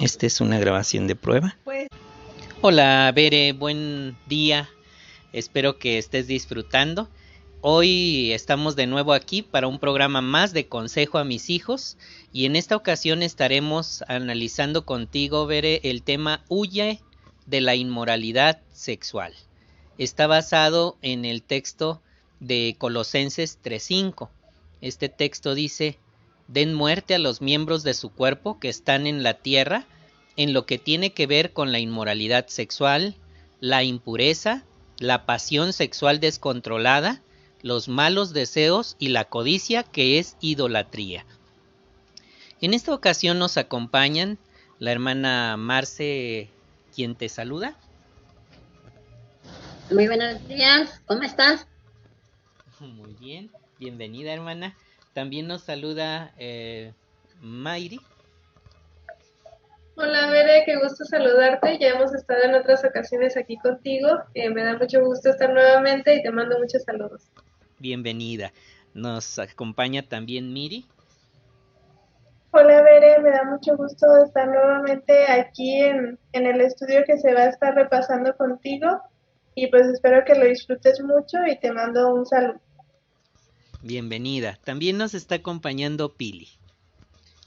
Esta es una grabación de prueba. Pues... Hola, Bere, buen día. Espero que estés disfrutando. Hoy estamos de nuevo aquí para un programa más de Consejo a mis hijos y en esta ocasión estaremos analizando contigo, Bere, el tema Huye de la inmoralidad sexual. Está basado en el texto de Colosenses 3.5. Este texto dice, den muerte a los miembros de su cuerpo que están en la tierra en lo que tiene que ver con la inmoralidad sexual, la impureza, la pasión sexual descontrolada, los malos deseos y la codicia que es idolatría. En esta ocasión nos acompañan la hermana Marce, quien te saluda. Muy buenos días, ¿cómo estás? Muy bien, bienvenida hermana. También nos saluda eh, Mayri. Hola Bere, qué gusto saludarte. Ya hemos estado en otras ocasiones aquí contigo. Eh, me da mucho gusto estar nuevamente y te mando muchos saludos bienvenida. Nos acompaña también Miri. Hola Bere, me da mucho gusto estar nuevamente aquí en, en el estudio que se va a estar repasando contigo y pues espero que lo disfrutes mucho y te mando un saludo. Bienvenida. También nos está acompañando Pili.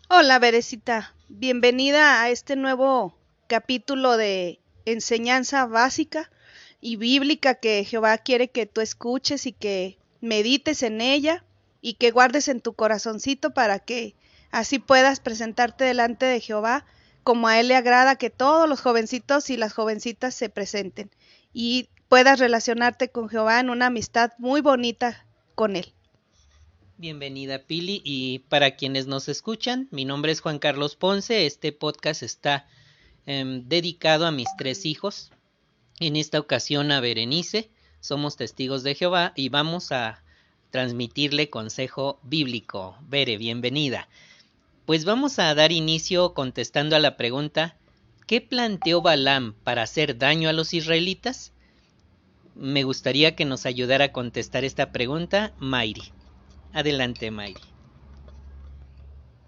Hola Berecita, bienvenida a este nuevo capítulo de enseñanza básica y bíblica que Jehová quiere que tú escuches y que medites en ella y que guardes en tu corazoncito para que así puedas presentarte delante de Jehová como a Él le agrada que todos los jovencitos y las jovencitas se presenten y puedas relacionarte con Jehová en una amistad muy bonita con Él. Bienvenida Pili y para quienes nos escuchan, mi nombre es Juan Carlos Ponce, este podcast está em, dedicado a mis tres hijos, en esta ocasión a Berenice, somos testigos de Jehová y vamos a transmitirle consejo bíblico. Bere, bienvenida. Pues vamos a dar inicio contestando a la pregunta, ¿qué planteó Balaam para hacer daño a los israelitas? Me gustaría que nos ayudara a contestar esta pregunta Mayri. Adelante, Mayri.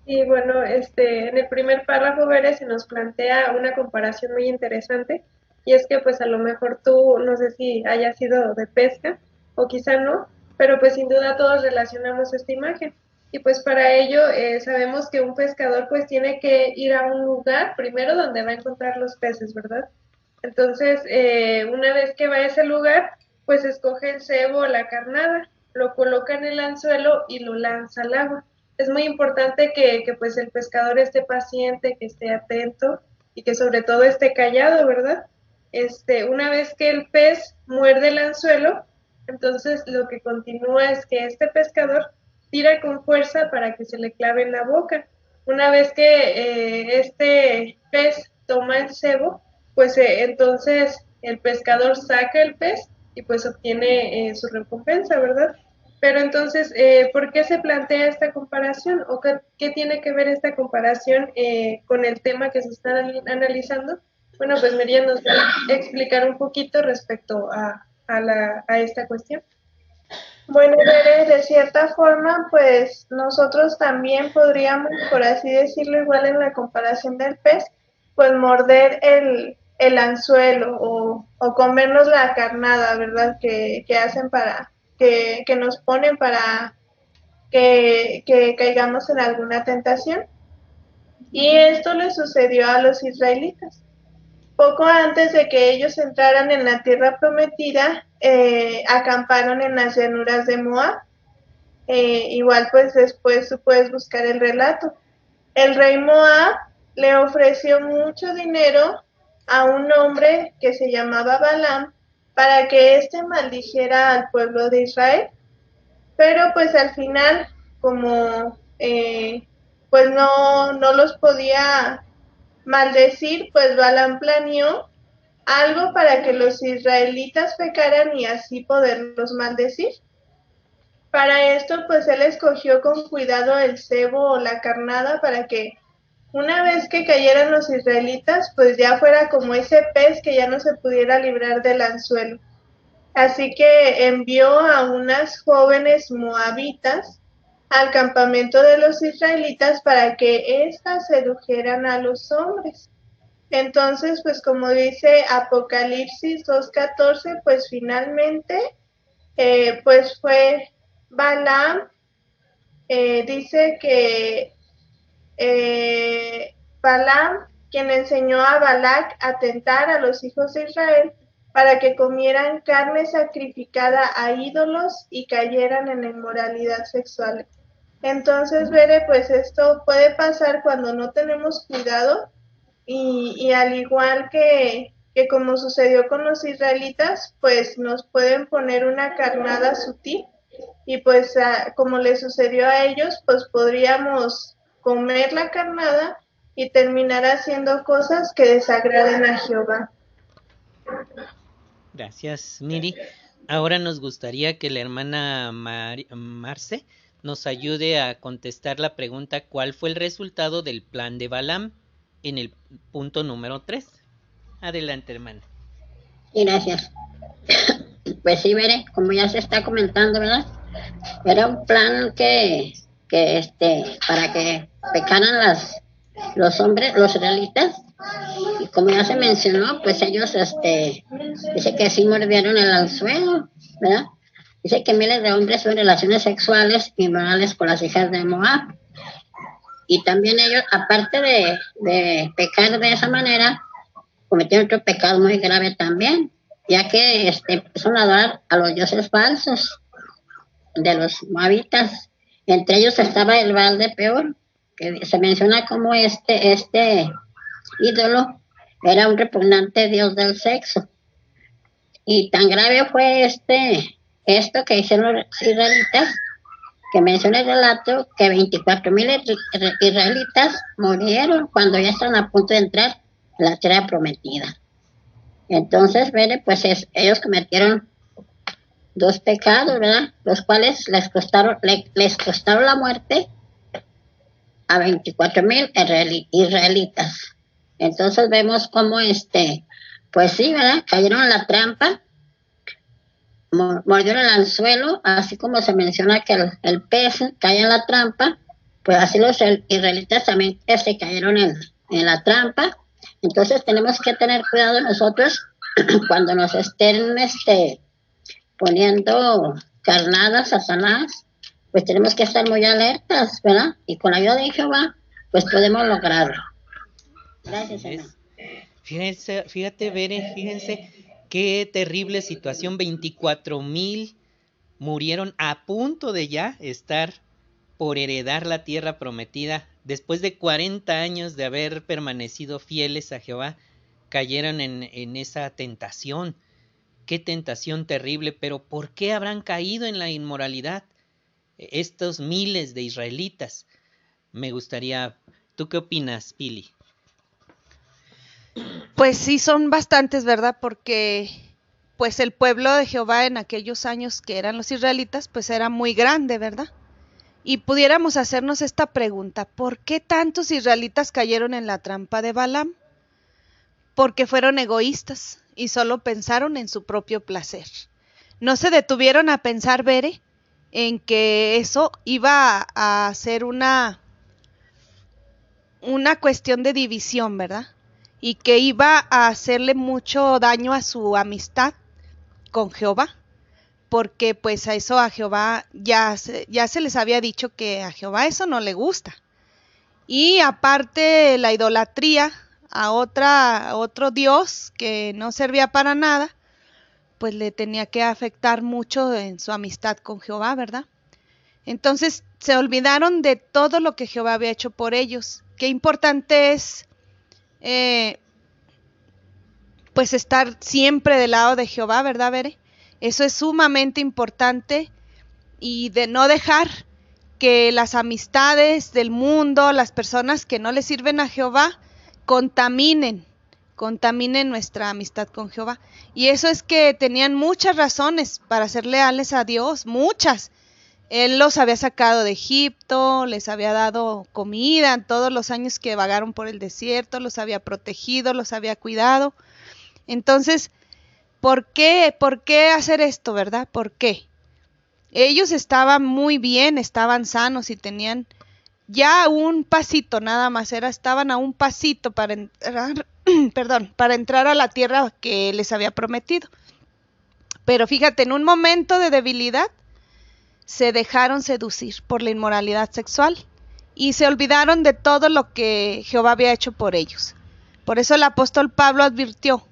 Y bueno, este, en el primer párrafo, Bere, se nos plantea una comparación muy interesante y es que pues a lo mejor tú, no sé si haya sido de pesca o quizá no, pero pues sin duda todos relacionamos esta imagen. Y pues para ello eh, sabemos que un pescador pues tiene que ir a un lugar primero donde va a encontrar los peces, ¿verdad? Entonces, eh, una vez que va a ese lugar, pues escoge el cebo o la carnada, lo coloca en el anzuelo y lo lanza al agua. Es muy importante que, que pues el pescador esté paciente, que esté atento y que sobre todo esté callado, ¿verdad? este, una vez que el pez muerde el anzuelo, entonces lo que continúa es que este pescador tira con fuerza para que se le clave en la boca. Una vez que eh, este pez toma el cebo, pues eh, entonces el pescador saca el pez y pues obtiene eh, su recompensa, ¿verdad? Pero entonces, ¿por qué se plantea esta comparación o qué, tiene que ver esta comparación con el tema que se está analizando? Bueno, pues Miriam nos va a explicar un poquito respecto a, la, a esta cuestión. Bueno, de cierta forma, pues nosotros también podríamos, por así decirlo, igual en la comparación del pez, pues morder el, el anzuelo o, o, comernos la carnada, ¿verdad? Que, que hacen para, que, nos ponen para que, que caigamos en alguna tentación. Y esto le sucedió a los israelitas. Poco antes de que ellos entraran en la tierra prometida, eh, acamparon en las llanuras de Moab. Eh, igual pues después tú puedes buscar el relato. El rey Moab le ofreció mucho dinero a un hombre que se llamaba Balaam para que éste maldijera al pueblo de Israel. Pero pues al final, como eh, pues no, no los podía maldecir, pues Balaam planeó algo para que los israelitas pecaran y así poderlos maldecir. Para esto, pues él escogió con cuidado el cebo o la carnada para que una vez que cayeran los israelitas, pues ya fuera como ese pez que ya no se pudiera librar del anzuelo. Así que envió a unas jóvenes moabitas al campamento de los israelitas para que éstas sedujeran a los hombres. Entonces, pues como dice Apocalipsis 2.14, pues finalmente, eh, pues fue Balaam, eh, dice que eh, Balaam, quien enseñó a Balac a tentar a los hijos de Israel para que comieran carne sacrificada a ídolos y cayeran en inmoralidad sexual. Entonces, Vere, pues esto puede pasar cuando no tenemos cuidado y, al igual que, que como sucedió con los israelitas, pues nos pueden poner una carnada sutil y pues como le sucedió a ellos, pues podríamos comer la carnada y terminar haciendo cosas que desagraden a Jehová. Gracias, Miri. Ahora nos gustaría que la hermana Marce nos ayude a contestar la pregunta ¿cuál fue el resultado del plan de Balaam? en el punto número 3. Adelante, hermana. gracias. Pues sí, veré, como ya se está comentando, ¿verdad? Era un plan que, que este, para que pecaran las, los hombres, los israelitas, y como ya se mencionó, pues ellos, este, dice que sí mordieron el anzuelo, ¿verdad? Dice que miles de hombres tuvieron relaciones sexuales y morales con las hijas de Moab y también ellos, aparte de, de pecar de esa manera, cometieron otro pecado muy grave también, ya que este, empezaron a adorar a los dioses falsos de los moabitas. Entre ellos estaba el Baal de Peor, que se menciona como este, este ídolo era un repugnante dios del sexo. Y tan grave fue este, esto que hicieron los israelitas, que menciona el relato que 24 mil israelitas murieron cuando ya están a punto de entrar en la tierra prometida. Entonces, pues ellos cometieron dos pecados, ¿verdad? Los cuales les costaron, les costaron la muerte a 24 mil israelitas. Entonces vemos cómo este, pues sí, ¿verdad? Cayeron en la trampa mordió el anzuelo, así como se menciona que el, pez cae en la trampa, pues así los israelitas también se este, cayeron en, la trampa. Entonces tenemos que tener cuidado nosotros cuando nos estén este, poniendo carnadas, Satanás, pues tenemos que estar muy alertas, ¿verdad? Y con la ayuda de Jehová, pues podemos lograrlo. Gracias, hermano. Fíjense, fíjate, Bere, fíjense Qué terrible situación. 24 mil murieron a punto de ya estar por heredar la tierra prometida. Después de 40 años de haber permanecido fieles a Jehová, cayeron en, en esa tentación. Qué tentación terrible, pero ¿por qué habrán caído en la inmoralidad estos miles de israelitas? Me gustaría, ¿tú qué opinas, Pili? Pues sí, son bastantes, ¿verdad? Porque pues el pueblo de Jehová en aquellos años que eran los israelitas, pues era muy grande, ¿verdad? Y pudiéramos hacernos esta pregunta, ¿por qué tantos israelitas cayeron en la trampa de Balaam? Porque fueron egoístas y solo pensaron en su propio placer. No se detuvieron a pensar, Bere, en que eso iba a ser una, una cuestión de división, ¿verdad? y que iba a hacerle mucho daño a su amistad con Jehová, porque pues a eso a Jehová ya se, ya se les había dicho que a Jehová eso no le gusta. Y aparte la idolatría a otra otro dios que no servía para nada, pues le tenía que afectar mucho en su amistad con Jehová, ¿verdad? Entonces se olvidaron de todo lo que Jehová había hecho por ellos. Qué importante es eh, pues estar siempre del lado de Jehová, ¿verdad, Bere? Eso es sumamente importante y de no dejar que las amistades del mundo, las personas que no le sirven a Jehová, contaminen, contaminen nuestra amistad con Jehová. Y eso es que tenían muchas razones para ser leales a Dios, muchas. Él los había sacado de Egipto, les había dado comida en todos los años que vagaron por el desierto, los había protegido, los había cuidado. Entonces, ¿por qué? ¿Por qué hacer esto, verdad? ¿Por qué? Ellos estaban muy bien, estaban sanos y tenían ya un pasito nada más, era, estaban a un pasito para entrar, perdón, para entrar a la tierra que les había prometido. Pero fíjate, en un momento de debilidad se dejaron seducir por la inmoralidad sexual y se olvidaron de todo lo que Jehová había hecho por ellos. Por eso el apóstol Pablo advirtió,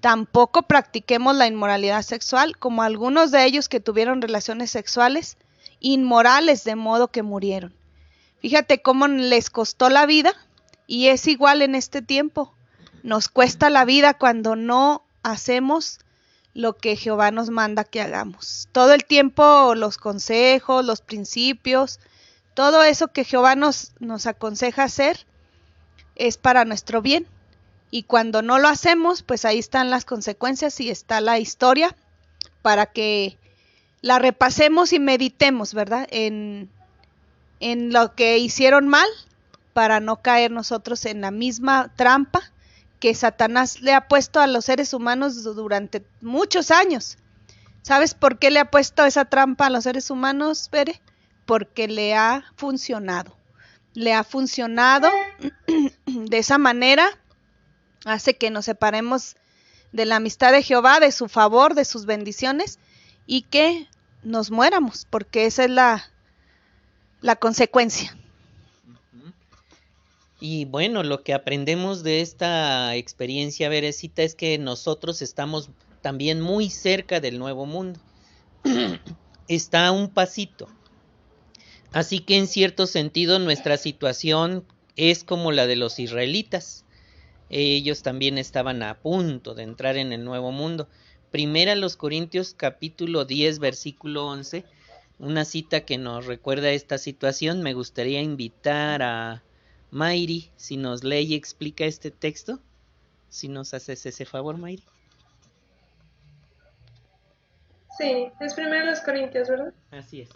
tampoco practiquemos la inmoralidad sexual como algunos de ellos que tuvieron relaciones sexuales inmorales de modo que murieron. Fíjate cómo les costó la vida y es igual en este tiempo. Nos cuesta la vida cuando no hacemos lo que Jehová nos manda que hagamos. Todo el tiempo los consejos, los principios, todo eso que Jehová nos, nos aconseja hacer es para nuestro bien. Y cuando no lo hacemos, pues ahí están las consecuencias y está la historia para que la repasemos y meditemos, ¿verdad? En, en lo que hicieron mal para no caer nosotros en la misma trampa que Satanás le ha puesto a los seres humanos durante muchos años. ¿Sabes por qué le ha puesto esa trampa a los seres humanos, Bere? Porque le ha funcionado. Le ha funcionado de esa manera, hace que nos separemos de la amistad de Jehová, de su favor, de sus bendiciones, y que nos muéramos, porque esa es la, la consecuencia. Y bueno, lo que aprendemos de esta experiencia verecita es que nosotros estamos también muy cerca del nuevo mundo. Está a un pasito. Así que en cierto sentido nuestra situación es como la de los israelitas. Ellos también estaban a punto de entrar en el nuevo mundo. Primera los Corintios capítulo 10 versículo 11, una cita que nos recuerda esta situación. Me gustaría invitar a Mayri, si nos lee y explica este texto, si nos haces ese favor, Mayri. Sí, es primero los Corintios, ¿verdad? Así es.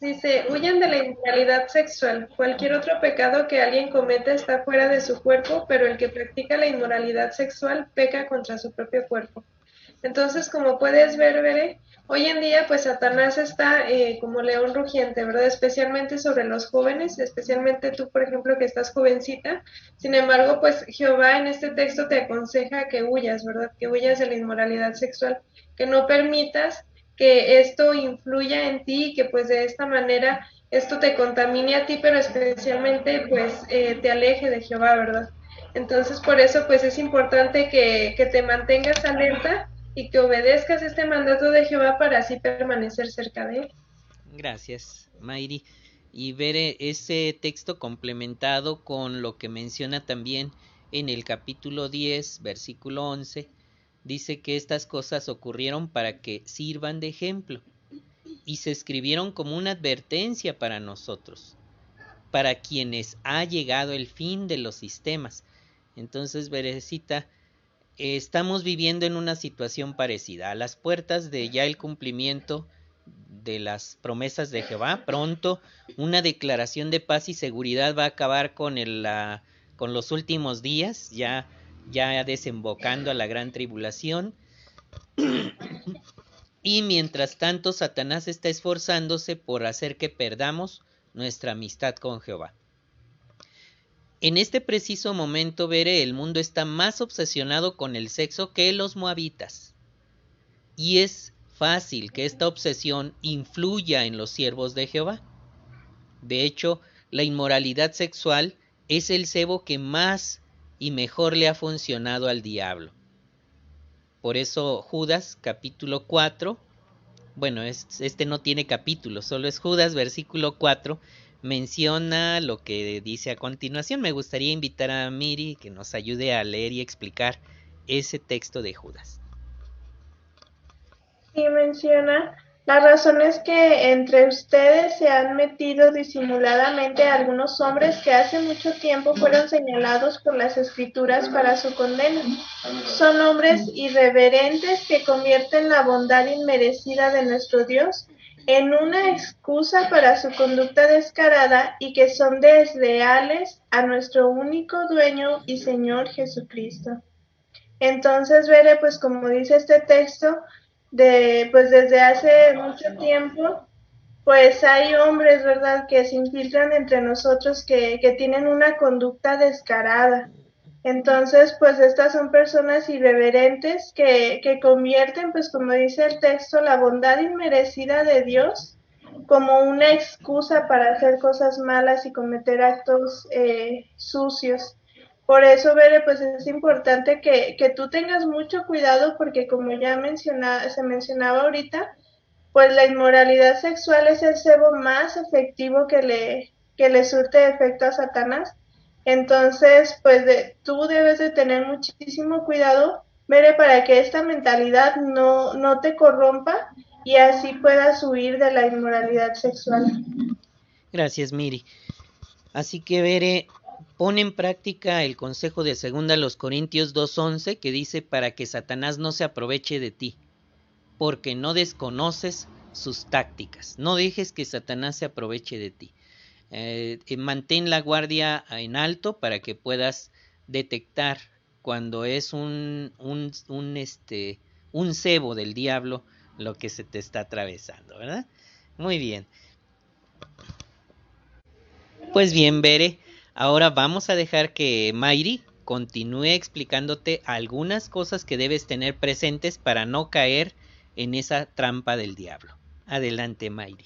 Dice, huyan de la inmoralidad sexual. Cualquier otro pecado que alguien cometa está fuera de su cuerpo, pero el que practica la inmoralidad sexual peca contra su propio cuerpo. Entonces, como puedes ver, Bere, hoy en día pues Satanás está eh, como león rugiente, ¿verdad? Especialmente sobre los jóvenes, especialmente tú, por ejemplo, que estás jovencita. Sin embargo, pues Jehová en este texto te aconseja que huyas, ¿verdad? Que huyas de la inmoralidad sexual, que no permitas que esto influya en ti y que pues de esta manera esto te contamine a ti, pero especialmente pues eh, te aleje de Jehová, ¿verdad? Entonces por eso pues es importante que, que te mantengas alerta y que obedezcas este mandato de Jehová para así permanecer cerca de él. Gracias, Mayri. Y ver ese texto complementado con lo que menciona también en el capítulo 10, versículo 11, dice que estas cosas ocurrieron para que sirvan de ejemplo y se escribieron como una advertencia para nosotros, para quienes ha llegado el fin de los sistemas. Entonces, Berecita, estamos viviendo en una situación parecida, a las puertas de ya el cumplimiento de las promesas de Jehová. Pronto una declaración de paz y seguridad va a acabar con, los últimos días, ya, ya desembocando a la gran tribulación. y mientras tanto, Satanás está esforzándose por hacer que perdamos nuestra amistad con Jehová. En este preciso momento, veré, el mundo está más obsesionado con el sexo que los moabitas. Y es fácil que esta obsesión influya en los siervos de Jehová. De hecho, la inmoralidad sexual es el cebo que más y mejor le ha funcionado al diablo. Por eso Judas capítulo 4, bueno, este no tiene capítulo, solo es Judas versículo 4, menciona lo que dice a continuación. Me gustaría invitar a Miri que nos ayude a leer y explicar ese texto de Judas. Sí, menciona, la razón es que entre ustedes se han metido disimuladamente algunos hombres que hace mucho tiempo fueron señalados por las escrituras para su condena. Son hombres irreverentes que convierten la bondad inmerecida de nuestro Dios en una excusa para su conducta descarada y que son desleales a nuestro único dueño y Señor Jesucristo. Entonces, veré, pues como dice este texto, de, pues desde hace mucho tiempo, pues hay hombres, ¿verdad?, que se infiltran entre nosotros que, que tienen una conducta descarada. Entonces, pues estas son personas irreverentes que, que convierten, pues como dice el texto, la bondad inmerecida de Dios como una excusa para hacer cosas malas y cometer actos eh, sucios. Por eso, Bere, pues es importante que, que tú tengas mucho cuidado porque como ya menciona, se mencionaba ahorita, pues la inmoralidad sexual es el cebo más efectivo que le, que le surte efecto a Satanás. Entonces, pues tú debes de tener muchísimo cuidado, Bere, para que esta mentalidad no, no te corrompa y así puedas huir de la inmoralidad sexual. Gracias, Miri. Así que, Bere, pone en práctica el consejo de segunda los Corintios 2.11 que dice para que Satanás no se aproveche de ti porque no desconoces sus tácticas. No dejes que Satanás se aproveche de ti. Eh, mantén la guardia en alto para que puedas detectar cuando es un, un, un, este, un cebo del diablo lo que se te está atravesando, ¿verdad? Muy bien. Pues bien, Bere, ahora vamos a dejar que Mayri continúe explicándote algunas cosas que debes tener presentes para no caer en esa trampa del diablo. Adelante, Mayri.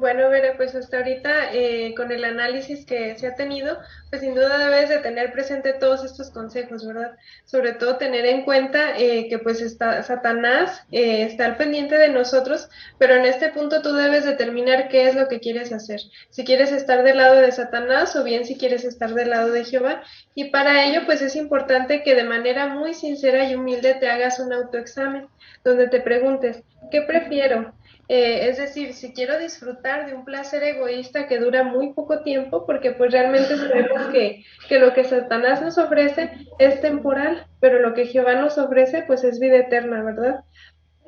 Bueno, Vera, pues hasta ahorita eh, con el análisis que se ha tenido, pues sin duda debes de tener presente todos estos consejos, ¿verdad? Sobre todo tener en cuenta eh, que pues está, Satanás eh, está al pendiente de nosotros, pero en este punto tú debes determinar qué es lo que quieres hacer. Si quieres estar del lado de Satanás o bien si quieres estar del lado de Jehová. Y para ello pues es importante que de manera muy sincera y humilde te hagas un autoexamen, donde te preguntes, ¿qué prefiero? Eh, es decir, si quiero disfrutar de un placer egoísta que dura muy poco tiempo, porque pues realmente sabemos que, que lo que Satanás nos ofrece es temporal, pero lo que Jehová nos ofrece pues es vida eterna, ¿verdad?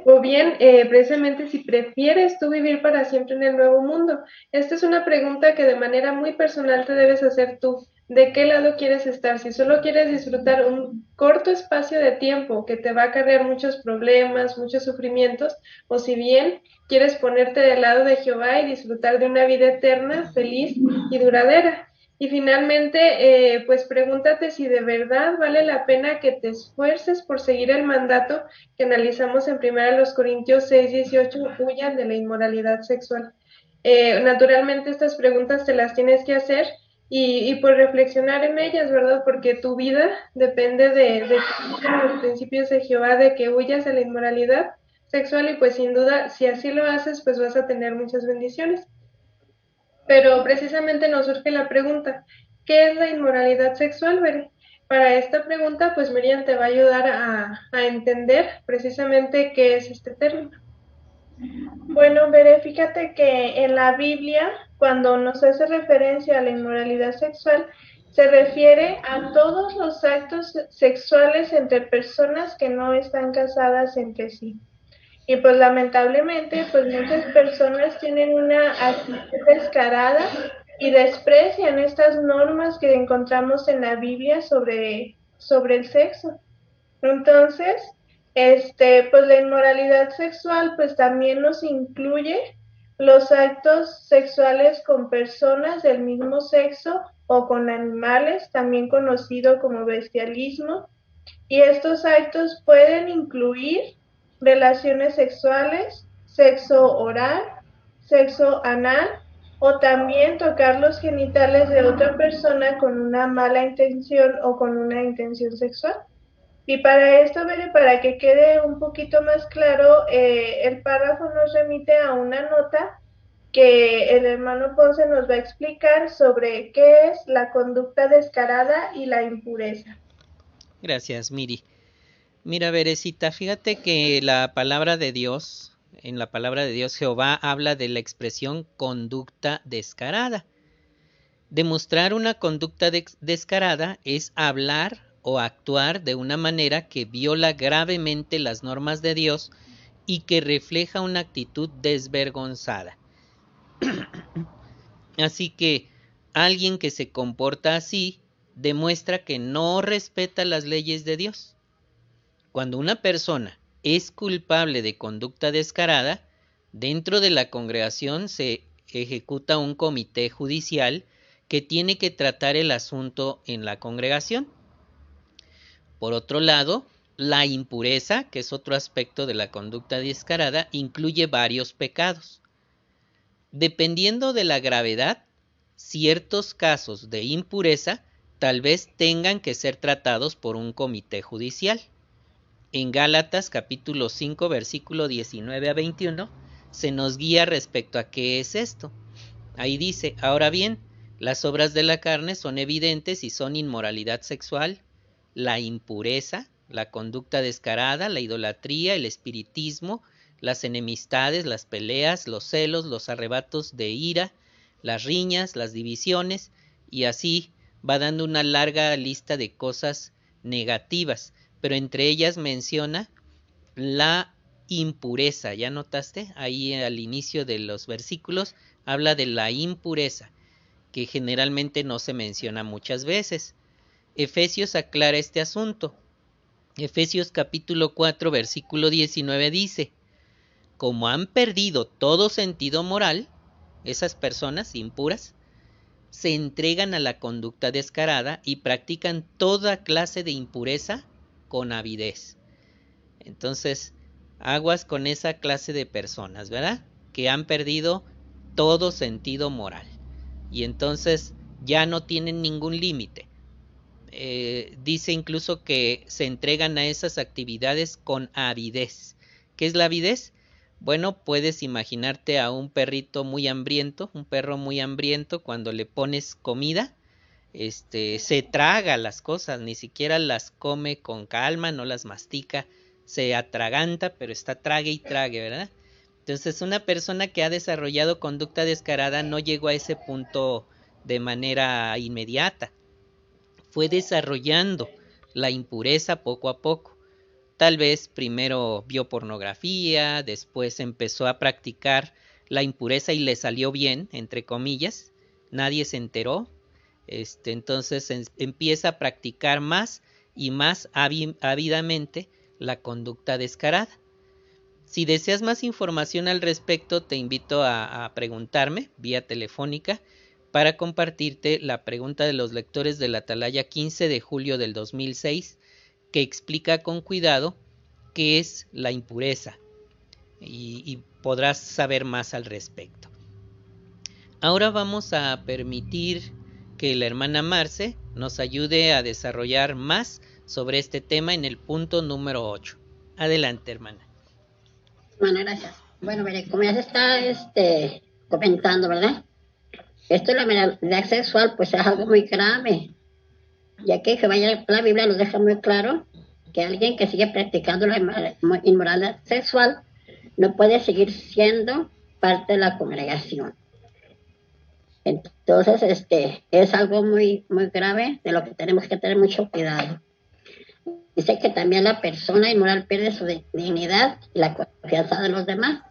O bien, eh, precisamente si prefieres tú vivir para siempre en el nuevo mundo. Esta es una pregunta que de manera muy personal te debes hacer tú. ¿De qué lado quieres estar? Si solo quieres disfrutar un corto espacio de tiempo que te va a acarrear muchos problemas, muchos sufrimientos, o si bien quieres ponerte del lado de Jehová y disfrutar de una vida eterna, feliz y duradera. Y finalmente, eh, pues pregúntate si de verdad vale la pena que te esfuerces por seguir el mandato que analizamos en 1 Corintios 6, 18, huyan de la inmoralidad sexual. Eh, naturalmente estas preguntas te las tienes que hacer y, y por reflexionar en ellas, ¿verdad? Porque tu vida depende de, los principios de Jehová, de que huyas de la inmoralidad sexual y pues sin duda, si así lo haces, pues vas a tener muchas bendiciones. Pero precisamente nos surge la pregunta, ¿qué es la inmoralidad sexual, Bere? Para esta pregunta, pues Miriam te va a ayudar a, a entender precisamente qué es este término. Bueno, Bere, fíjate que en la Biblia, cuando nos hace referencia a la inmoralidad sexual, se refiere a todos los actos sexuales entre personas que no están casadas entre sí. Y pues lamentablemente, pues muchas personas tienen una actitud descarada y desprecian estas normas que encontramos en la Biblia sobre, sobre el sexo. Entonces, este, pues la inmoralidad sexual pues también nos incluye los actos sexuales con personas del mismo sexo o con animales, también conocido como bestialismo. Y estos actos pueden incluir relaciones sexuales, sexo oral, sexo anal o también tocar los genitales de otra persona con una mala intención o con una intención sexual. Y para esto, para que quede un poquito más claro, eh, el párrafo nos remite a una nota que el hermano Ponce nos va a explicar sobre qué es la conducta descarada y la impureza. Gracias, Miri. Mira, Berecita, fíjate que la palabra de Dios, en la palabra de Dios, Jehová habla de la expresión conducta descarada. Demostrar una conducta descarada es hablar o actuar de una manera que viola gravemente las normas de Dios y que refleja una actitud desvergonzada. así que alguien que se comporta así demuestra que no respeta las leyes de Dios. Cuando una persona es culpable de conducta descarada, Dentro de la congregación se ejecuta un comité judicial que tiene que tratar el asunto en la congregación. Por otro lado, la impureza, que es otro aspecto de la conducta descarada, incluye varios pecados. Dependiendo de la gravedad, ciertos casos de impureza tal vez tengan que ser tratados por un comité judicial. En Gálatas capítulo 5 versículo 19 a 21 se nos guía respecto a qué es esto. Ahí dice, ahora bien, las obras de la carne son evidentes y son inmoralidad sexual, la impureza, la conducta descarada, la idolatría, el espiritismo, las enemistades, las peleas, los celos, los arrebatos de ira, las riñas, las divisiones, y así va dando una larga lista de cosas negativas, pero entre ellas menciona la impureza. ¿Ya notaste? Ahí al inicio de los versículos habla de la impureza, que generalmente no se menciona muchas veces. Efesios aclara este asunto. Efesios capítulo 4 versículo 19 dice, como han perdido todo sentido moral, esas personas impuras se entregan a la conducta descarada y practican toda clase de impureza con avidez. Entonces, aguas con esa clase de personas, ¿verdad? Que han perdido todo sentido moral. Y entonces ya no tienen ningún límite. Eh, dice incluso que se entregan a esas actividades con avidez. ¿Qué es la avidez? Bueno, puedes imaginarte a un perrito muy hambriento, un perro muy hambriento, cuando le pones comida, este, se traga las cosas, ni siquiera las come con calma, no las mastica, se atraganta, pero está trague y trague, ¿verdad? Entonces, una persona que ha desarrollado conducta descarada no llegó a ese punto de manera inmediata. Fue desarrollando la impureza poco a poco. Tal vez primero vio pornografía, después empezó a practicar la impureza y le salió bien, entre comillas, nadie se enteró. Este, entonces empieza a practicar más y más ávidamente la conducta descarada. Si deseas más información al respecto, te invito a, a, preguntarme vía telefónica para compartirte la pregunta de los lectores de la Atalaya 15 de julio del 2006 que explica con cuidado qué es la impureza y, podrás saber más al respecto. Ahora vamos a permitir que la hermana Marce nos ayude a desarrollar más sobre este tema en el punto número 8. Adelante, hermana. Bueno, gracias. Bueno, mire, como ya se está este, comentando, ¿verdad? Esto de la moralidad sexual, pues es algo muy grave, ya que la Biblia nos deja muy claro que alguien que sigue practicando la inmoralidad sexual no puede seguir siendo parte de la congregación. Entonces, este, es algo muy, muy grave de lo que tenemos que tener mucho cuidado. Dice que también la persona inmoral pierde su dignidad y la confianza de los demás.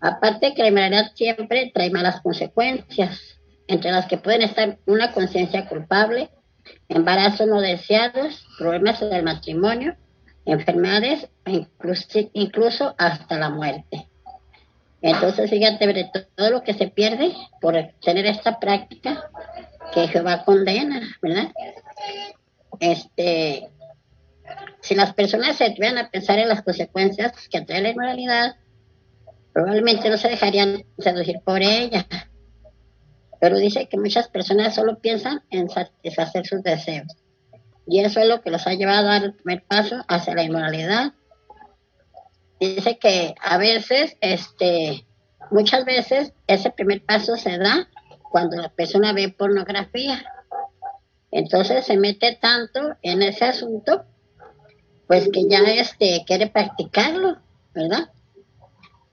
Aparte que la inmoralidad siempre trae malas consecuencias, entre las que pueden estar una conciencia culpable, embarazos no deseados, problemas del matrimonio, enfermedades, incluso, incluso hasta la muerte. Entonces, fíjate, todo lo que se pierde por tener esta práctica que Jehová condena, ¿verdad? Este, si las personas se atreven a pensar en las consecuencias que trae la inmoralidad, probablemente no se dejarían seducir por ella, pero dice que muchas personas solo piensan en satisfacer sus deseos. Y eso es lo que los ha llevado al primer paso hacia la inmoralidad. Dice que a veces, este, muchas veces ese primer paso se da cuando la persona ve pornografía. Entonces se mete tanto en ese asunto, pues que ya este quiere practicarlo, ¿verdad?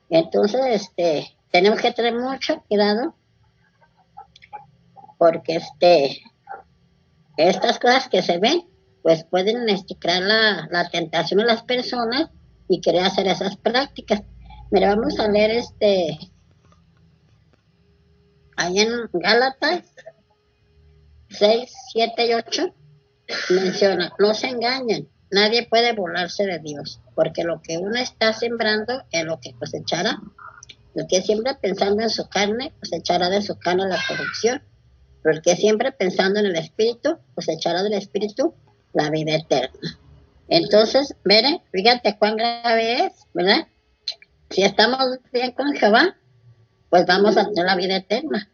Entonces, este, tenemos que tener mucho cuidado porque este, estas cosas que se ven, pues pueden esticar la, la tentación de las personas y querer hacer esas prácticas. Mira, vamos a leer este, ahí en Gálatas 6, 7 y 8, menciona, no se engañen, nadie puede burlarse de Dios, porque lo que uno está sembrando es lo que cosechará. El que siempre pensando en su carne, cosechará de su carne la corrupción. Pero el que siempre pensando en el Espíritu, cosechará del Espíritu la vida eterna. Entonces, mire, fíjate cuán grave es, ¿verdad? Si estamos bien con Jehová, pues vamos a tener la vida eterna.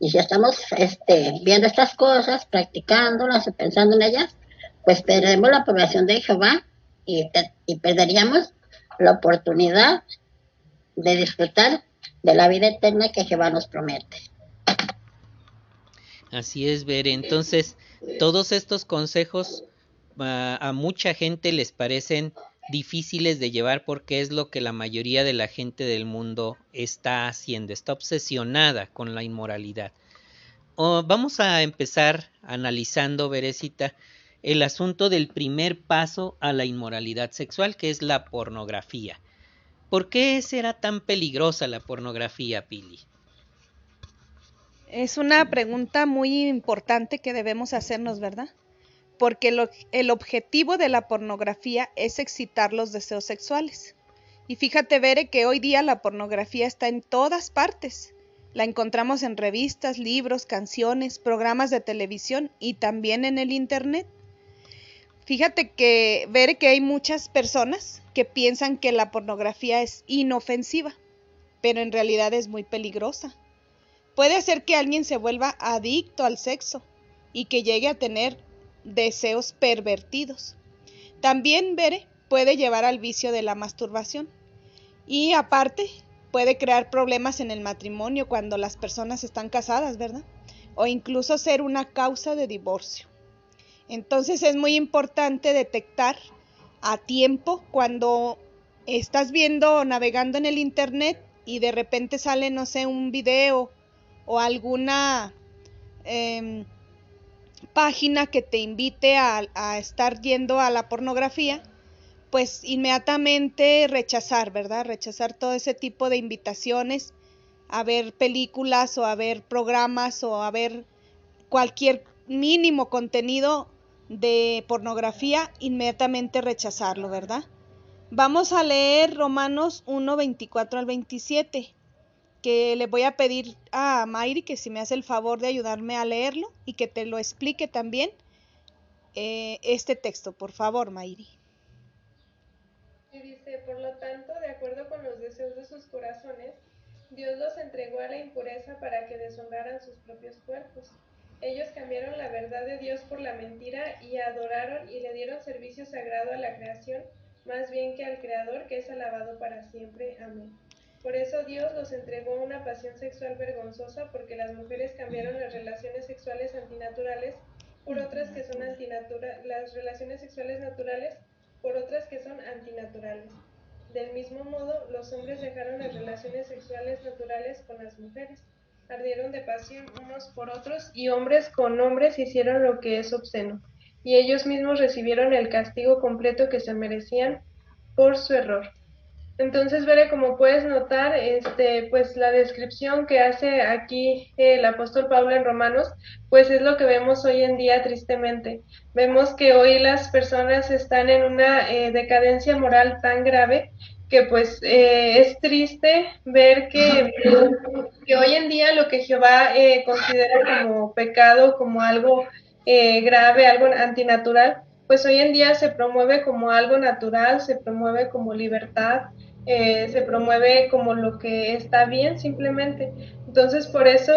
Y si estamos este, viendo estas cosas, practicándolas, pensando en ellas, pues perderemos la población de Jehová y, perderíamos la oportunidad de disfrutar de la vida eterna que Jehová nos promete. Así es, ver. Entonces, todos estos consejos a mucha gente les parecen difíciles de llevar porque es lo que la mayoría de la gente del mundo está haciendo, está obsesionada con la inmoralidad. vamos a empezar analizando, Berecita, el asunto del primer paso a la inmoralidad sexual, que es la pornografía. ¿Por qué será tan peligrosa la pornografía, Pili? Es una pregunta muy importante que debemos hacernos, ¿verdad? Porque el objetivo de la pornografía es excitar los deseos sexuales. Y fíjate, Bere, que hoy día la pornografía está en todas partes. La encontramos en revistas, libros, canciones, programas de televisión y también en el Internet. Fíjate que ver que hay muchas personas que piensan que la pornografía es inofensiva, pero en realidad es muy peligrosa. Puede hacer que alguien se vuelva adicto al sexo y que llegue a tener deseos pervertidos. También Bere puede llevar al vicio de la masturbación y aparte puede crear problemas en el matrimonio cuando las personas están casadas, ¿verdad? O incluso ser una causa de divorcio. Entonces es muy importante detectar a tiempo cuando estás viendo o navegando en el internet y de repente sale, no sé, un video o alguna em, página que te invite a, a estar yendo a la pornografía, pues inmediatamente rechazar, ¿verdad? Rechazar todo ese tipo de invitaciones a ver películas o a ver programas o a ver cualquier mínimo contenido de pornografía, inmediatamente rechazarlo, ¿verdad? Vamos a leer Romanos 1, 24 al 27, que le voy a pedir a Mayri que si me hace el favor de ayudarme a leerlo y que te lo explique también eh, este texto, por favor, Mayri. Y dice, por lo tanto, de acuerdo con los deseos de sus corazones, Dios los entregó a la impureza para que deshonraran sus propios cuerpos ellos cambiaron la verdad de Dios por la mentira y adoraron y le dieron servicio sagrado a la creación, más bien que al Creador, que es alabado para siempre. Amén. Por eso Dios los entregó a una pasión sexual vergonzosa, porque las mujeres cambiaron las relaciones sexuales antinaturales por otras que son antinaturales, las relaciones sexuales naturales por otras que son antinaturales. Del mismo modo, los hombres dejaron las relaciones sexuales naturales con las mujeres ardieron de pasión unos por otros, y hombres con hombres hicieron lo que es obsceno, y ellos mismos recibieron el castigo completo que se merecían por su error. Entonces, Veré, como puedes notar, este, pues la descripción que hace aquí el apóstol Pablo en Romanos, pues es lo que vemos hoy en día tristemente. Vemos que hoy las personas están en una eh, decadencia moral tan grave que pues eh, es triste ver que, que, hoy en día lo que Jehová eh, considera como pecado, como algo eh, grave, algo antinatural, pues hoy en día se promueve como algo natural, se promueve como libertad, se promueve como lo que está bien simplemente. Entonces por eso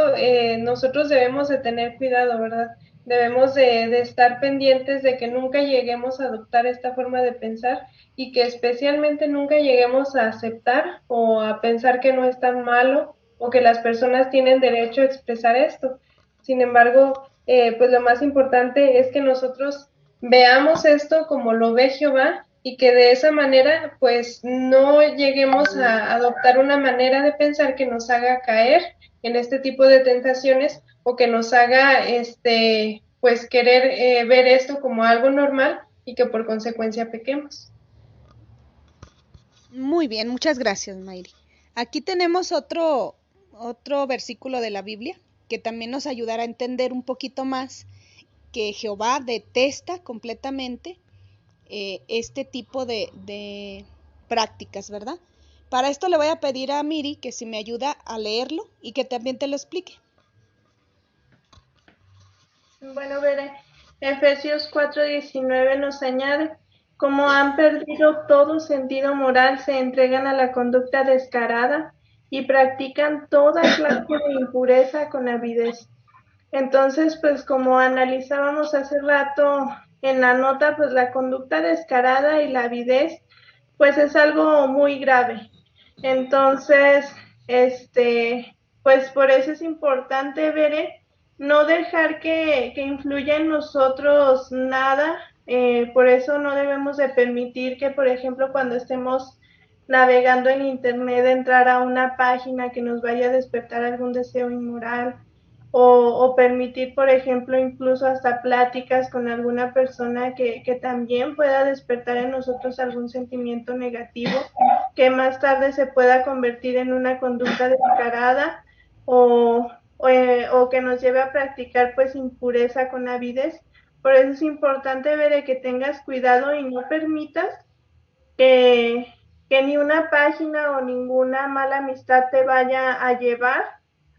nosotros debemos de tener cuidado, ¿verdad? Debemos de, estar pendientes de que nunca lleguemos a adoptar esta forma de pensar y que especialmente nunca lleguemos a aceptar o a pensar que no es tan malo o que las personas tienen derecho a expresar esto. Sin embargo, eh, pues lo más importante es que nosotros veamos esto como lo ve Jehová y que de esa manera pues no lleguemos a adoptar una manera de pensar que nos haga caer en este tipo de tentaciones o que nos haga este pues querer eh, ver esto como algo normal y que por consecuencia pequemos. Muy bien, muchas gracias, Mayri. Aquí tenemos otro, otro versículo de la Biblia que también nos ayudará a entender un poquito más que Jehová detesta completamente eh, este tipo de, de prácticas, ¿verdad? Para esto le voy a pedir a Miri que si me ayuda a leerlo y que también te lo explique. Bueno, veré. Efesios 4:19 nos añade, como han perdido todo sentido moral, se entregan a la conducta descarada y practican toda clase de impureza con avidez. Entonces, pues como analizábamos hace rato en la nota, pues la conducta descarada y la avidez, pues es algo muy grave. Entonces, este, pues por eso es importante ver, no dejar que, que influya en nosotros nada, eh, por eso no debemos de permitir que, por ejemplo, cuando estemos navegando en internet, entrar a una página que nos vaya a despertar algún deseo inmoral o, permitir, por ejemplo, incluso hasta pláticas con alguna persona que, que, también pueda despertar en nosotros algún sentimiento negativo que más tarde se pueda convertir en una conducta descarada o, o, eh, o que nos lleve a practicar pues impureza con avidez. Por eso es importante ver que tengas cuidado y no permitas que, ni una página o ninguna mala amistad te vaya a llevar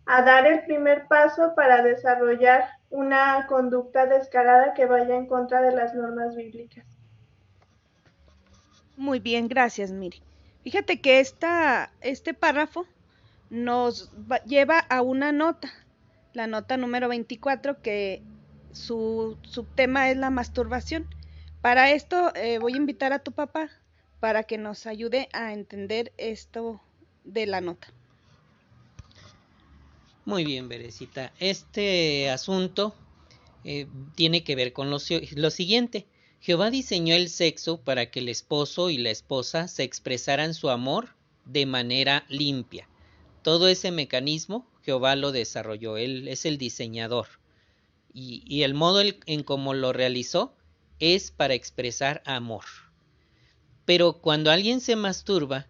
a dar el primer paso para desarrollar una conducta descarada que vaya en contra de las normas bíblicas. Muy bien, gracias, Miri. Fíjate que esta, este párrafo nos lleva a una nota, la nota número 24, que su subtema es la masturbación. Para esto eh, voy a invitar a tu papá para que nos ayude a entender esto de la nota. Muy bien, Berecita. Este asunto eh, tiene que ver con lo siguiente. Jehová diseñó el sexo para que el esposo y la esposa se expresaran su amor de manera limpia. Todo ese mecanismo Jehová lo desarrolló, Él es el diseñador. Y, el modo en cómo lo realizó es para expresar amor. Pero cuando alguien se masturba,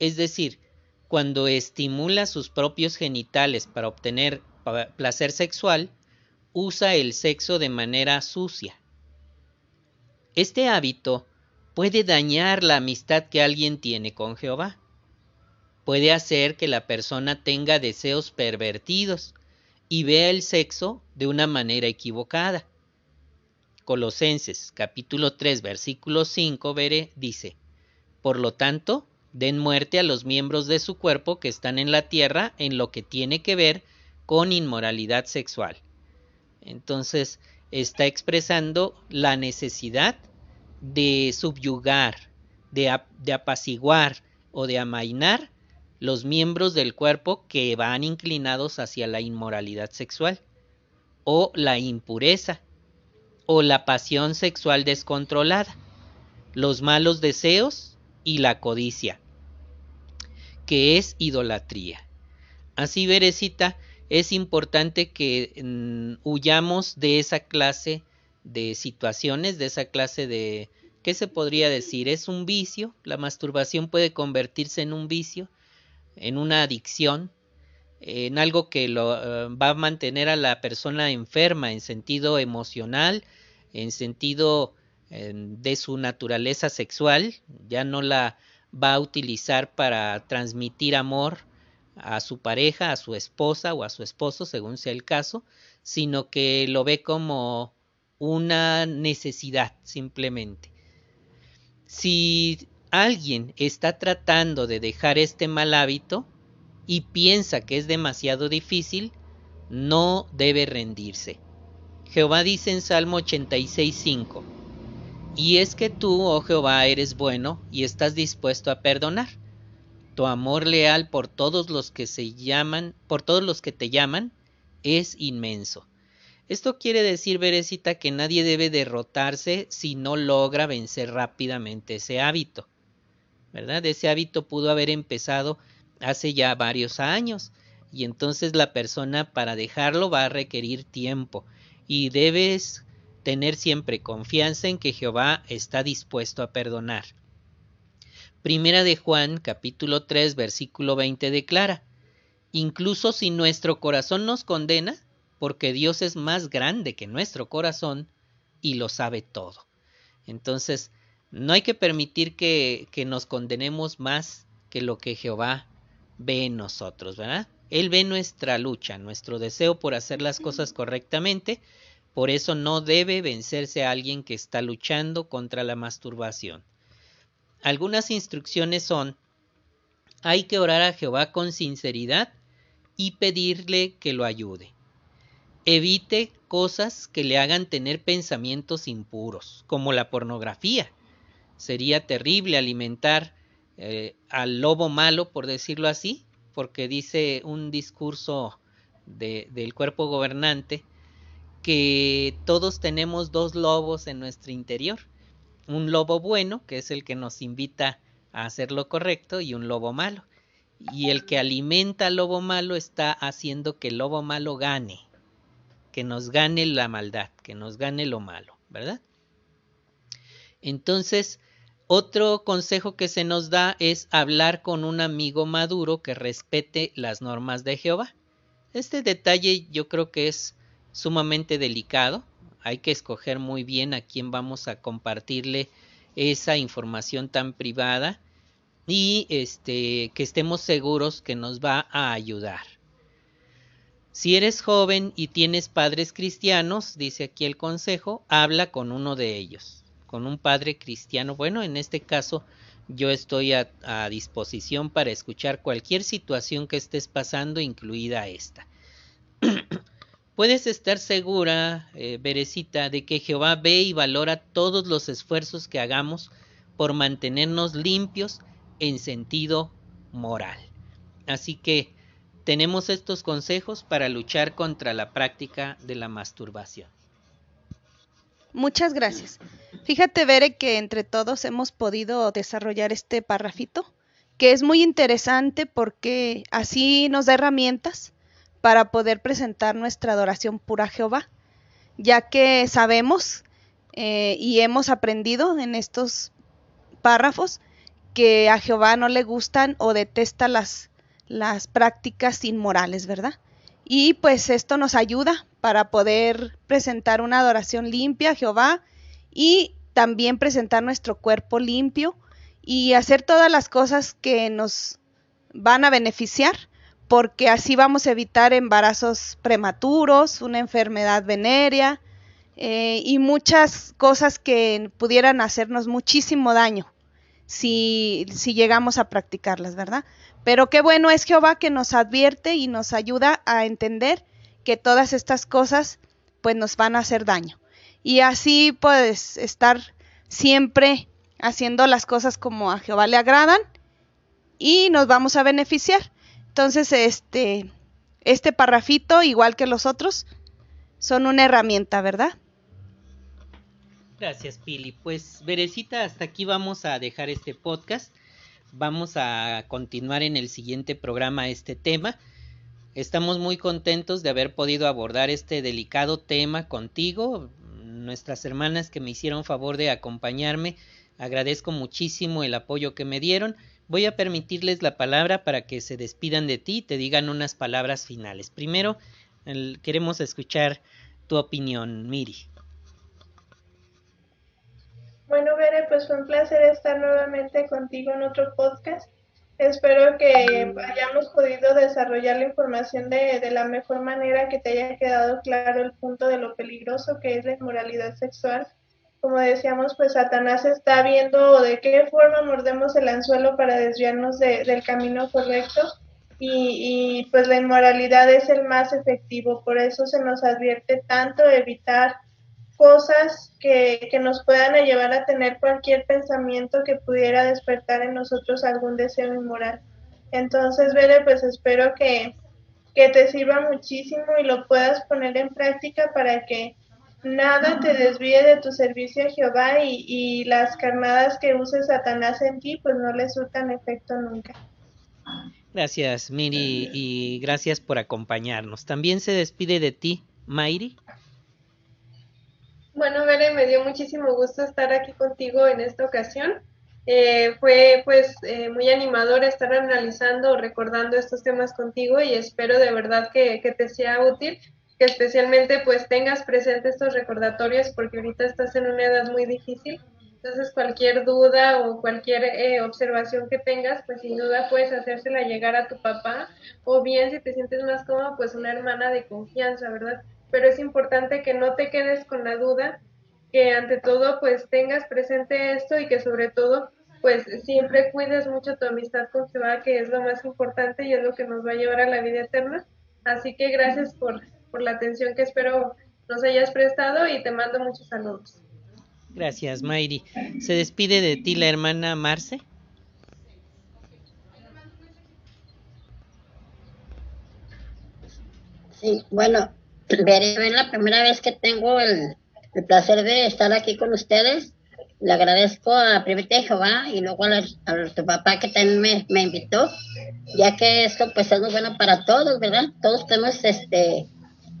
es decir, cuando estimula sus propios genitales para obtener placer sexual, usa el sexo de manera sucia. Este hábito puede dañar la amistad que alguien tiene con Jehová. Puede hacer que la persona tenga deseos pervertidos y vea el sexo de una manera equivocada. Colosenses capítulo 3 versículo 5 veré, dice, Por lo tanto, den muerte a los miembros de su cuerpo que están en la tierra en lo que tiene que ver con inmoralidad sexual. Entonces, está expresando la necesidad de subyugar, de, de apaciguar o de amainar los miembros del cuerpo que van inclinados hacia la inmoralidad sexual o la impureza o la pasión sexual descontrolada, los malos deseos y la codicia, que es idolatría. Así, Berecita, es importante que mm, huyamos de esa clase de situaciones, de esa clase de, ¿qué se podría decir? Es un vicio, la masturbación puede convertirse en un vicio, en una adicción, en algo que lo eh, va a mantener a la persona enferma en sentido emocional, en sentido de su naturaleza sexual, ya no la va a utilizar para transmitir amor a su pareja, a su esposa o a su esposo, según sea el caso, sino que lo ve como una necesidad simplemente. Si alguien está tratando de dejar este mal hábito y piensa que es demasiado difícil, no debe rendirse. Jehová dice en Salmo 86.5, Y es que tú, oh Jehová, eres bueno y estás dispuesto a perdonar. Tu amor leal por todos los que se llaman, por todos los que te llaman, es inmenso. Esto quiere decir, Berecita, que nadie debe derrotarse si no logra vencer rápidamente ese hábito. ¿Verdad? Ese hábito pudo haber empezado hace ya varios años y entonces la persona para dejarlo va a requerir tiempo y debes tener siempre confianza en que Jehová está dispuesto a perdonar. Primera de Juan capítulo 3 versículo 20 declara, incluso si nuestro corazón nos condena, porque Dios es más grande que nuestro corazón y lo sabe todo. Entonces, no hay que permitir que, que nos condenemos más que lo que Jehová ve en nosotros, ¿verdad? Él ve nuestra lucha, nuestro deseo por hacer las cosas correctamente, por eso no debe vencerse a alguien que está luchando contra la masturbación. Algunas instrucciones son, hay que orar a Jehová con sinceridad y pedirle que lo ayude. Evite cosas que le hagan tener pensamientos impuros, como la pornografía. Sería terrible alimentar eh, al lobo malo, por decirlo así, porque dice un discurso del cuerpo gobernante que todos tenemos dos lobos en nuestro interior. Un lobo bueno, que es el que nos invita a hacer lo correcto, y un lobo malo. Y el que alimenta al lobo malo está haciendo que el lobo malo gane, que nos gane la maldad, que nos gane lo malo, ¿verdad? Entonces, otro consejo que se nos da es hablar con un amigo maduro que respete las normas de Jehová. Este detalle yo creo que es sumamente delicado. Hay que escoger muy bien a quién vamos a compartirle esa información tan privada y este que estemos seguros que nos va a ayudar. Si eres joven y tienes padres cristianos, dice aquí el consejo, habla con uno de ellos, con un padre cristiano. Bueno, en este caso yo estoy a, disposición para escuchar cualquier situación que estés pasando, incluida esta. Puedes estar segura, eh, Berecita, de que Jehová ve y valora todos los esfuerzos que hagamos por mantenernos limpios en sentido moral. Así que tenemos estos consejos para luchar contra la práctica de la masturbación. Muchas gracias. Fíjate, Bere, que entre todos hemos podido desarrollar este parrafito, que es muy interesante porque así nos da herramientas para poder presentar nuestra adoración pura a Jehová, ya que sabemos eh, y hemos aprendido en estos párrafos que a Jehová no le gustan o detesta las las prácticas inmorales, ¿verdad? Y pues esto nos ayuda para poder presentar una adoración limpia a Jehová y también presentar nuestro cuerpo limpio y hacer todas las cosas que nos van a beneficiar, porque así vamos a evitar embarazos prematuros, una enfermedad venérea eh, y muchas cosas que pudieran hacernos muchísimo daño si, si llegamos a practicarlas, ¿verdad? Pero qué bueno es Jehová que nos advierte y nos ayuda a entender que todas estas cosas pues nos van a hacer daño. Y así puedes estar siempre haciendo las cosas como a Jehová le agradan y nos vamos a beneficiar. Entonces, este, este parrafito, igual que los otros, son una herramienta, ¿verdad? Gracias, Pili. Pues, Berecita, hasta aquí vamos a dejar este podcast. Vamos a continuar en el siguiente programa este tema. Estamos muy contentos de haber podido abordar este delicado tema contigo. Nuestras hermanas que me hicieron favor de acompañarme, agradezco muchísimo el apoyo que me dieron. Voy a permitirles la palabra para que se despidan de ti y te digan unas palabras finales. Primero, queremos escuchar tu opinión, Miri. Bueno, Bere, pues fue un placer estar nuevamente contigo en otro podcast. Espero que hayamos podido desarrollar la información de, de, la mejor manera, que te haya quedado claro el punto de lo peligroso que es la inmoralidad sexual. Como decíamos, pues Satanás está viendo de qué forma mordemos el anzuelo para desviarnos del camino correcto y, y pues la inmoralidad es el más efectivo. Por eso se nos advierte tanto evitar cosas que, que, nos puedan llevar a tener cualquier pensamiento que pudiera despertar en nosotros algún deseo inmoral. Entonces, Bere, pues espero que, que te sirva muchísimo y lo puedas poner en práctica para que nada te desvíe de tu servicio a Jehová y, y las carnadas que use Satanás en ti, pues no le surtan efecto nunca. Gracias, Miri, y gracias por acompañarnos. También se despide de ti, Mayri. Bueno, Bere, me dio muchísimo gusto estar aquí contigo en esta ocasión. Eh, fue pues eh, muy animador estar analizando, recordando estos temas contigo y espero de verdad que, que, te sea útil, que especialmente pues tengas presente estos recordatorios porque ahorita estás en una edad muy difícil Entonces cualquier duda o cualquier eh, observación que tengas, pues sin duda puedes hacérsela llegar a tu papá o bien si te sientes más cómodo, pues una hermana de confianza, ¿verdad? Pero es importante que no te quedes con la duda, que ante todo pues tengas presente esto y que sobre todo pues siempre cuides mucho tu amistad con Jehová, que es lo más importante y es lo que nos va a llevar a la vida eterna. Así que gracias por, por la atención que espero nos hayas prestado y te mando muchos saludos. Gracias, Mayri. ¿Se despide de ti la hermana Marce? Sí, bueno, veré la primera vez que tengo el, placer de estar aquí con ustedes le agradezco a Primite Jehová y luego a, tu papá que también me, invitó, ya que esto pues es muy bueno para todos, ¿verdad? Todos tenemos, este,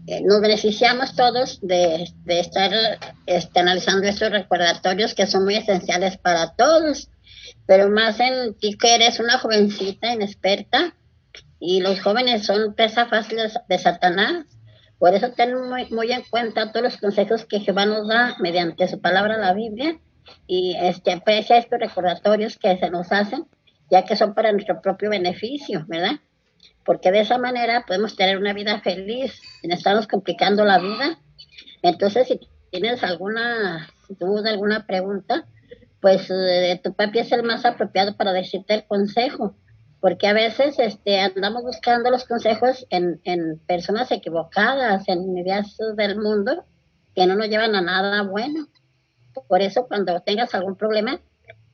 eh, nos beneficiamos todos de, estar este, analizando estos recordatorios que son muy esenciales para todos, pero más en ti que eres una jovencita inexperta y los jóvenes son presa fácil de, Satanás. Por eso ten muy, en cuenta todos los consejos que Jehová nos da mediante su palabra, la Biblia, y este, aprecia estos recordatorios que se nos hacen, ya que son para nuestro propio beneficio, ¿verdad? Porque de esa manera podemos tener una vida feliz, sin estarnos complicando la vida. Entonces, si tienes alguna duda, alguna pregunta, pues eh, tu papi es el más apropiado para decirte el consejo, porque a veces este, andamos buscando los consejos en, en personas equivocadas, en ideas del mundo, que no nos llevan a nada bueno. Por eso cuando tengas algún problema,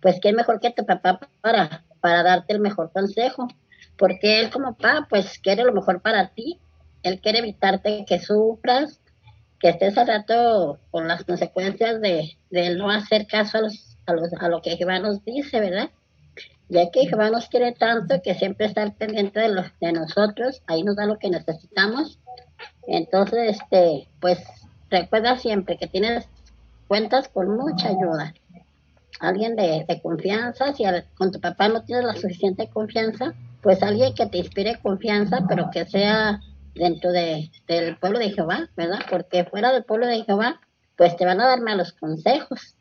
pues qué mejor que tu papá para, para darte el mejor consejo. Porque él como papá, pues quiere lo mejor para ti. Él quiere evitarte que sufras, que estés al rato con las consecuencias de, de no hacer caso a, los, a, los, a lo que Jehová nos dice, ¿verdad? Ya que Jehová nos quiere tanto que siempre está al pendiente de, los, de nosotros, ahí nos da lo que necesitamos. Entonces, este, pues recuerda siempre que tienes cuentas con mucha ayuda. Alguien de, confianza, si con tu papá no tienes la suficiente confianza, pues alguien que te inspire confianza, pero que sea dentro de, del pueblo de Jehová, ¿verdad? Porque fuera del pueblo de Jehová, pues te van a dar malos consejos.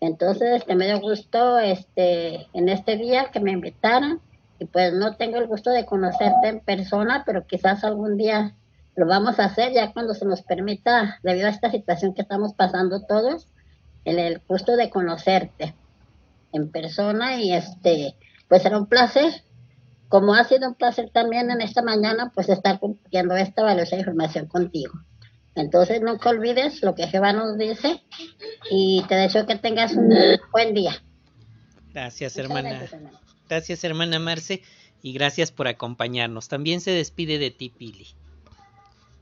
Entonces, este, me dio gusto este, en este día que me invitaran y pues no tengo el gusto de conocerte en persona, pero quizás algún día lo vamos a hacer ya cuando se nos permita, debido a esta situación que estamos pasando todos, el, el gusto de conocerte en persona y este, pues será un placer. Como ha sido un placer también en esta mañana, pues estar compartiendo esta valiosa información contigo. Entonces, no te olvides lo que Jehová nos dice y te deseo que tengas un buen día. Gracias, hermana. Gracias, hermana Marce, y gracias por acompañarnos. También se despide de ti, Pili.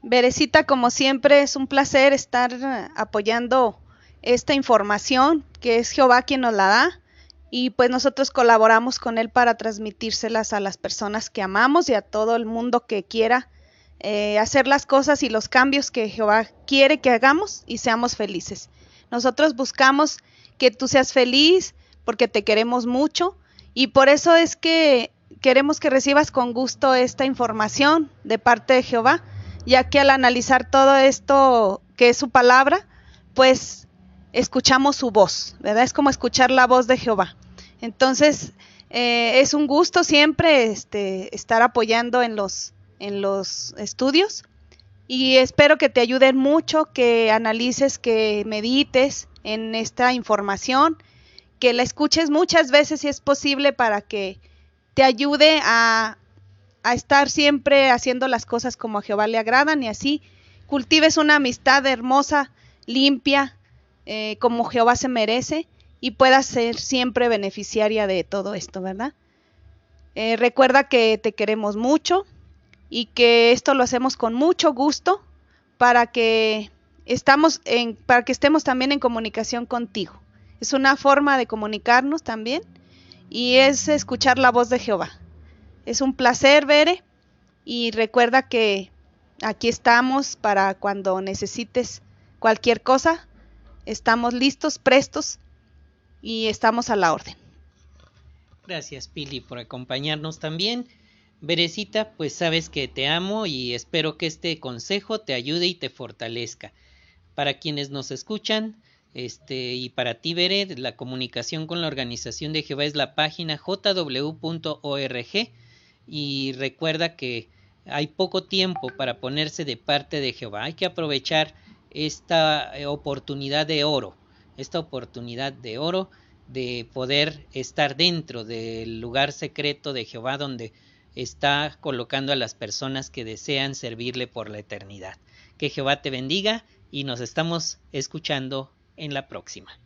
Berecita, como siempre, es un placer estar apoyando esta información, que es Jehová quien nos la da, y pues nosotros colaboramos con él para transmitírselas a las personas que amamos y a todo el mundo que quiera eh, hacer las cosas y los cambios que Jehová quiere que hagamos y seamos felices. Nosotros buscamos que tú seas feliz porque te queremos mucho y por eso es que queremos que recibas con gusto esta información de parte de Jehová ya que al analizar todo esto que es su palabra, pues escuchamos su voz, ¿verdad? Es como escuchar la voz de Jehová. Entonces, eh, es un gusto siempre este, estar apoyando en los, en los estudios y espero que te ayuden mucho, que analices, que medites en esta información, que la escuches muchas veces si es posible para que te ayude a a estar siempre haciendo las cosas como a Jehová le agradan y así cultives una amistad hermosa, limpia, eh, como Jehová se merece y puedas ser siempre beneficiaria de todo esto, ¿verdad? Eh, recuerda que te queremos mucho y que esto lo hacemos con mucho gusto para que estamos en, para que estemos también en comunicación contigo. Es una forma de comunicarnos también y es escuchar la voz de Jehová. Es un placer, Bere, y recuerda que aquí estamos para cuando necesites cualquier cosa. Estamos listos, prestos y estamos a la orden. Gracias, Pili, por acompañarnos también. Berecita, pues sabes que te amo y espero que este consejo te ayude y te fortalezca. Para quienes nos escuchan, Este, y para ti, Bere, la comunicación con la organización de Jehová es la página jw.org y recuerda que hay poco tiempo para ponerse de parte de Jehová. Hay que aprovechar esta eh, oportunidad de oro, esta oportunidad de oro de poder estar dentro del lugar secreto de Jehová donde está colocando a las personas que desean servirle por la eternidad. Que Jehová te bendiga y nos estamos escuchando en la próxima.